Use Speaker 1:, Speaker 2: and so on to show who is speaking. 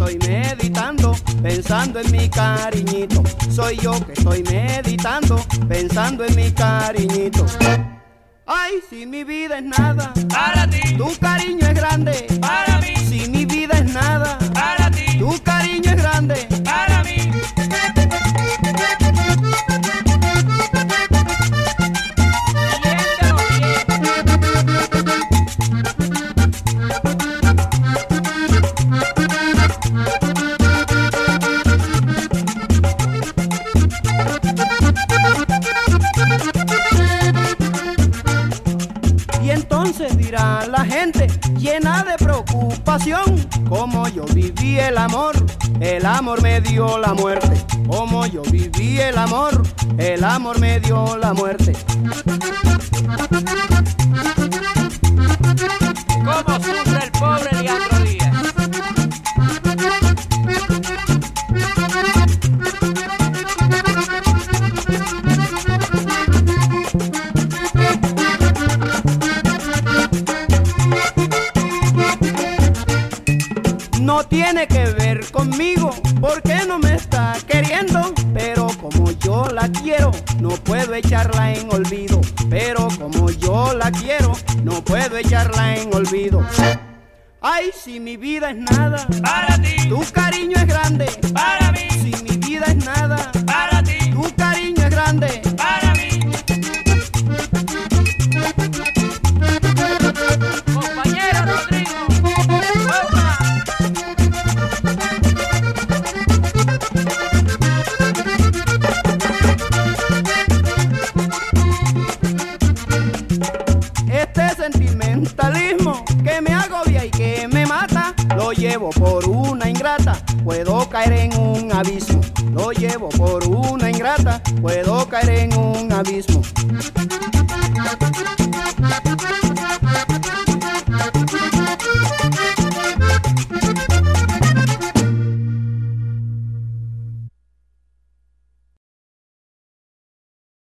Speaker 1: estoy meditando, pensando en mi cariñito. Soy yo que estoy meditando, pensando en mi cariñito. Ay, si mi vida es nada,
Speaker 2: para ti.
Speaker 1: Tu cariño es grande,
Speaker 2: para mí.
Speaker 1: Si mi vida es nada,
Speaker 2: para ti.
Speaker 1: Tu cariño es grande, preocupación, como yo viví el amor, el amor me dio la muerte. Como yo viví el amor, el amor me dio la muerte. No tiene que ver conmigo, porque no me está queriendo. Pero como yo la quiero, no puedo echarla en olvido. Pero como yo la quiero, no puedo echarla en olvido. Ay, si mi vida es nada,
Speaker 2: Para ti,
Speaker 1: tu cariño es grande.
Speaker 2: para mí,
Speaker 1: Si mi que me agobia y que me mata, lo llevo por una ingrata, puedo caer en un abismo. Lo llevo por una ingrata, puedo caer en un abismo.